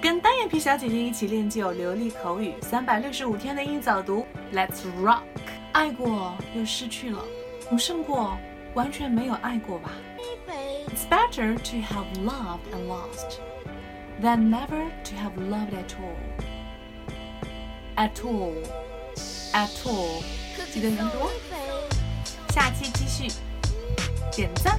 跟单眼皮小姐姐一起练就流利口语，三百六十五天的英语早读，Let's rock！爱过又失去了，总胜过完全没有爱过吧。It's better to have loved and lost than never to have loved at all. At all, at all，记得原读。下期继续，点赞。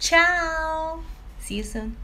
Ciao. See you soon.